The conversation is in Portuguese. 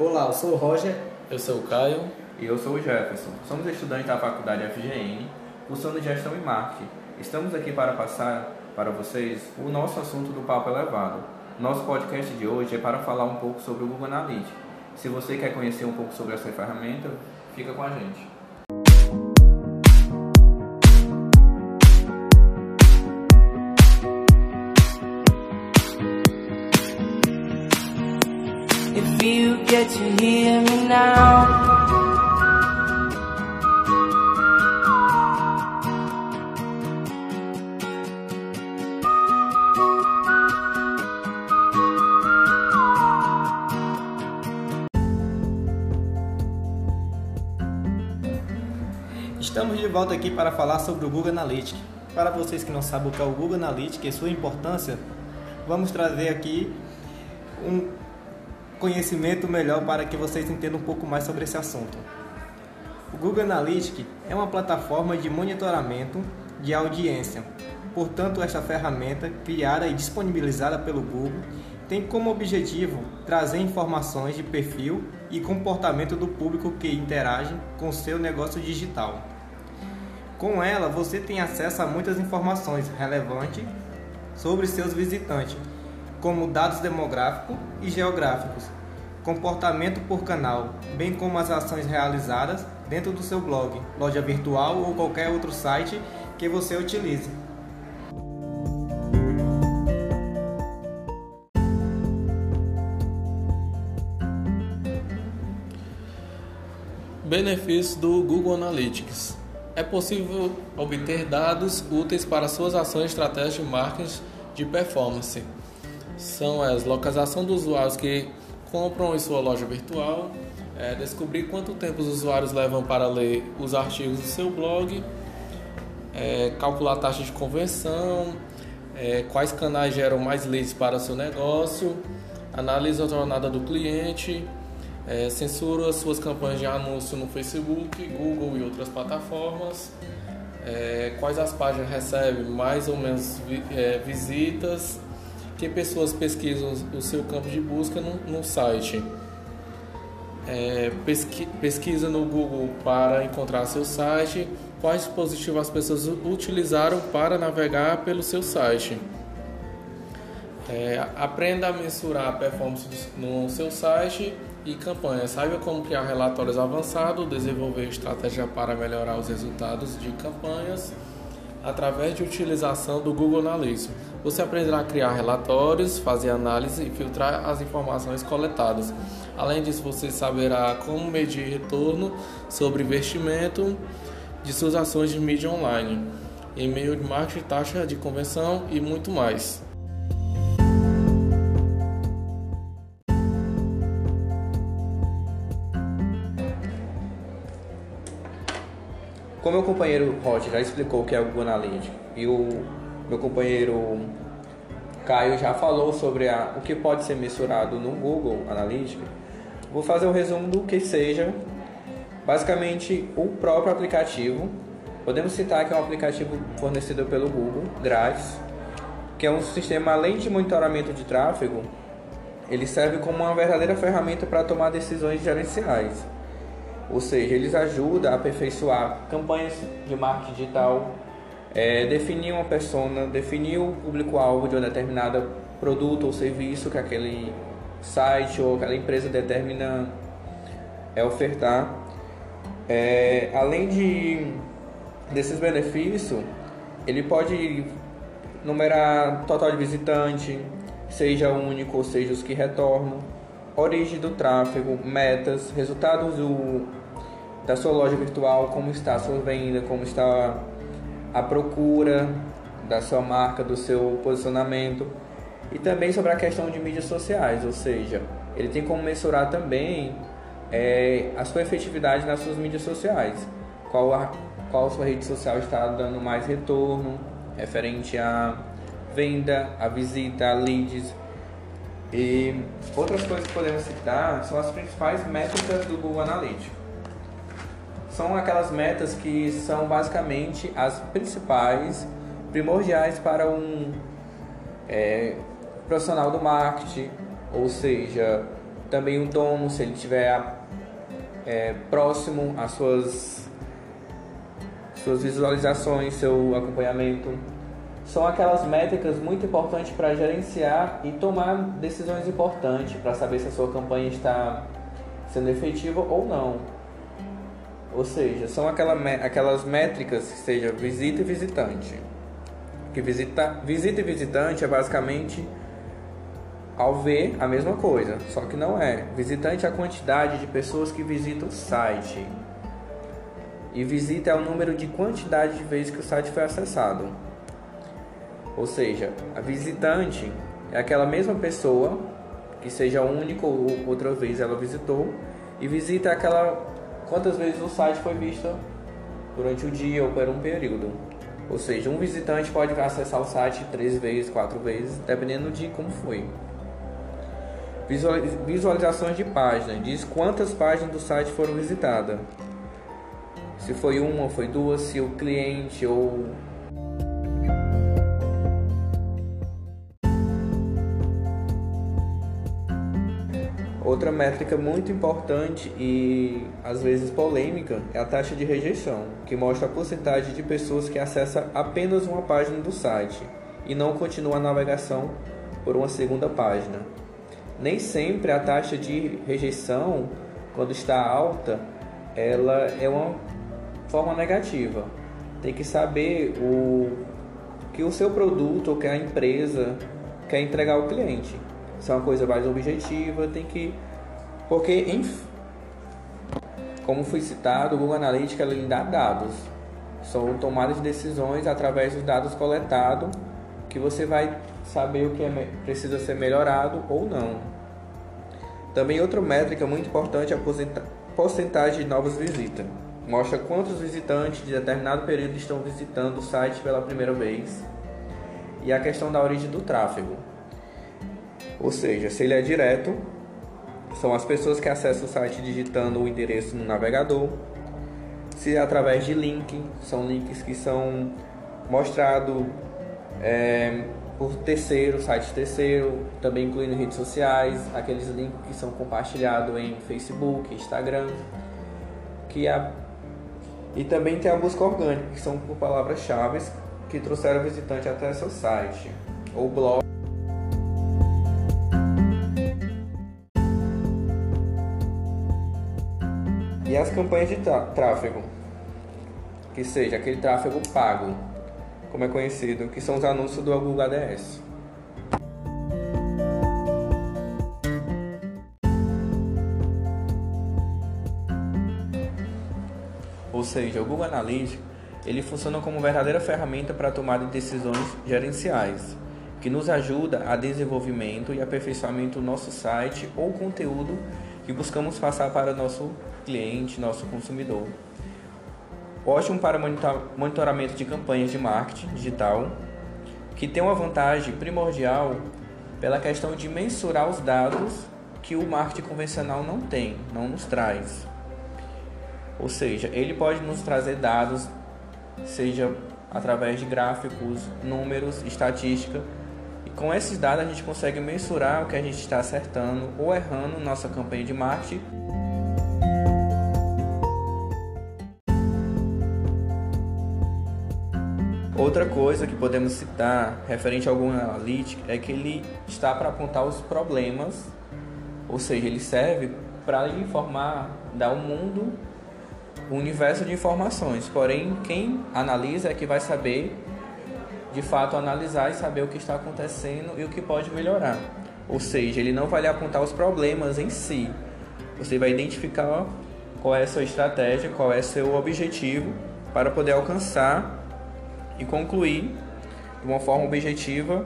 Olá, eu sou o Roger. Eu sou o Caio. E eu sou o Jefferson. Somos estudantes da Faculdade FGN, cursando Gestão e Marketing. Estamos aqui para passar para vocês o nosso assunto do Papo Elevado. Nosso podcast de hoje é para falar um pouco sobre o Google Analytics. Se você quer conhecer um pouco sobre essa ferramenta, fica com a gente. If you get to hear me now. Estamos de volta aqui para falar sobre o Google Analytics. Para vocês que não sabem o que é o Google Analytics e sua importância, vamos trazer aqui um conhecimento melhor para que vocês entendam um pouco mais sobre esse assunto. O Google Analytics é uma plataforma de monitoramento de audiência. Portanto, esta ferramenta, criada e disponibilizada pelo Google, tem como objetivo trazer informações de perfil e comportamento do público que interage com seu negócio digital. Com ela, você tem acesso a muitas informações relevantes sobre seus visitantes, como dados demográficos e geográficos, comportamento por canal, bem como as ações realizadas dentro do seu blog, loja virtual ou qualquer outro site que você utilize. Benefícios do Google Analytics. É possível obter dados úteis para suas ações e estratégias de marketing de performance. São as localização dos usuários que compram em sua loja virtual, é, descobrir quanto tempo os usuários levam para ler os artigos do seu blog, é, calcular a taxa de conversão, é, quais canais geram mais leads para o seu negócio, analisa a jornada do cliente, é, censura suas campanhas de anúncio no Facebook, Google e outras plataformas, é, quais as páginas recebem mais ou menos vi, é, visitas, que pessoas pesquisam o seu campo de busca no, no site. É, pesqui, pesquisa no Google para encontrar seu site, quais dispositivos as pessoas utilizaram para navegar pelo seu site. É, aprenda a mensurar a performance no seu site e campanha. Saiba como criar relatórios avançados, desenvolver estratégia para melhorar os resultados de campanhas através de utilização do Google Analytics. Você aprenderá a criar relatórios, fazer análise e filtrar as informações coletadas. Além disso, você saberá como medir retorno sobre investimento de suas ações de mídia online, e-mail de marketing, taxa de conversão e muito mais. Como meu companheiro Roger já explicou o que é o Google Analytics e o meu companheiro Caio já falou sobre a, o que pode ser mensurado no Google Analytics, vou fazer um resumo do que seja basicamente o próprio aplicativo. Podemos citar que é um aplicativo fornecido pelo Google, grátis, que é um sistema além de monitoramento de tráfego, ele serve como uma verdadeira ferramenta para tomar decisões gerenciais. Ou seja, eles ajudam a aperfeiçoar campanhas de marketing digital, é, definir uma persona, definir o público-alvo de um determinado produto ou serviço que aquele site ou aquela empresa determina é, ofertar. É, além de desses benefícios, ele pode numerar total de visitante, seja único ou seja os que retornam, origem do tráfego, metas, resultados do, da sua loja virtual, como está a sua venda, como está a procura da sua marca, do seu posicionamento e também sobre a questão de mídias sociais, ou seja, ele tem como mensurar também é, a sua efetividade nas suas mídias sociais, qual a, qual sua rede social está dando mais retorno referente a venda, a visita, a leads. E outras coisas que podemos citar são as principais métricas do Google Analytics. São aquelas metas que são basicamente as principais, primordiais para um é, profissional do marketing, ou seja, também o dono, se ele estiver é, próximo às suas, suas visualizações, seu acompanhamento. São aquelas métricas muito importantes para gerenciar e tomar decisões importantes para saber se a sua campanha está sendo efetiva ou não. Ou seja, são aquela, aquelas métricas que seja visita e visitante. Que visita, visita e visitante é basicamente ao ver a mesma coisa, só que não é. Visitante é a quantidade de pessoas que visitam o site. E visita é o número de quantidade de vezes que o site foi acessado. Ou seja, a visitante é aquela mesma pessoa que seja única ou outra vez ela visitou e visita aquela quantas vezes o site foi visto durante o dia ou por um período. Ou seja, um visitante pode acessar o site três vezes, quatro vezes, dependendo de como foi. Visualizações de página. Diz quantas páginas do site foram visitadas. Se foi uma, foi duas, se o cliente ou Outra métrica muito importante e às vezes polêmica é a taxa de rejeição, que mostra a porcentagem de pessoas que acessam apenas uma página do site e não continua a navegação por uma segunda página nem sempre a taxa de rejeição, quando está alta, ela é uma forma negativa. Tem que saber o que o seu produto ou que a empresa quer entregar ao cliente. Isso é uma coisa mais objetiva, tem que porque como foi citado, o Google Analytics ele dá dados. São tomadas de decisões através dos dados coletados que você vai saber o que é, precisa ser melhorado ou não. Também outra métrica muito importante é a porcentagem de novas visitas. Mostra quantos visitantes de determinado período estão visitando o site pela primeira vez. E a questão da origem do tráfego. Ou seja, se ele é direto, são as pessoas que acessam o site digitando o endereço no navegador. Se é através de link, são links que são mostrados é, por terceiro, site terceiro, também incluindo redes sociais, aqueles links que são compartilhados em Facebook, Instagram, que a e também tem a busca orgânica, que são por palavras-chave que trouxeram o visitante até seu site ou blog. As campanhas de tráfego, que seja aquele tráfego pago, como é conhecido, que são os anúncios do Google ADS. Ou seja, o Google Analytics ele funciona como verdadeira ferramenta para a tomada de decisões gerenciais, que nos ajuda a desenvolvimento e aperfeiçoamento do nosso site ou conteúdo que buscamos passar para nosso cliente, nosso consumidor ótimo para monitoramento de campanhas de marketing digital, que tem uma vantagem primordial pela questão de mensurar os dados que o marketing convencional não tem, não nos traz. Ou seja, ele pode nos trazer dados, seja através de gráficos, números, estatística, e com esses dados a gente consegue mensurar o que a gente está acertando ou errando nossa campanha de marketing Outra coisa que podemos citar referente ao Google Analytics é que ele está para apontar os problemas, ou seja, ele serve para informar, dar ao mundo um universo de informações. Porém, quem analisa é que vai saber, de fato, analisar e saber o que está acontecendo e o que pode melhorar. Ou seja, ele não vai lhe apontar os problemas em si. Você vai identificar qual é a sua estratégia, qual é o seu objetivo para poder alcançar e concluir de uma forma objetiva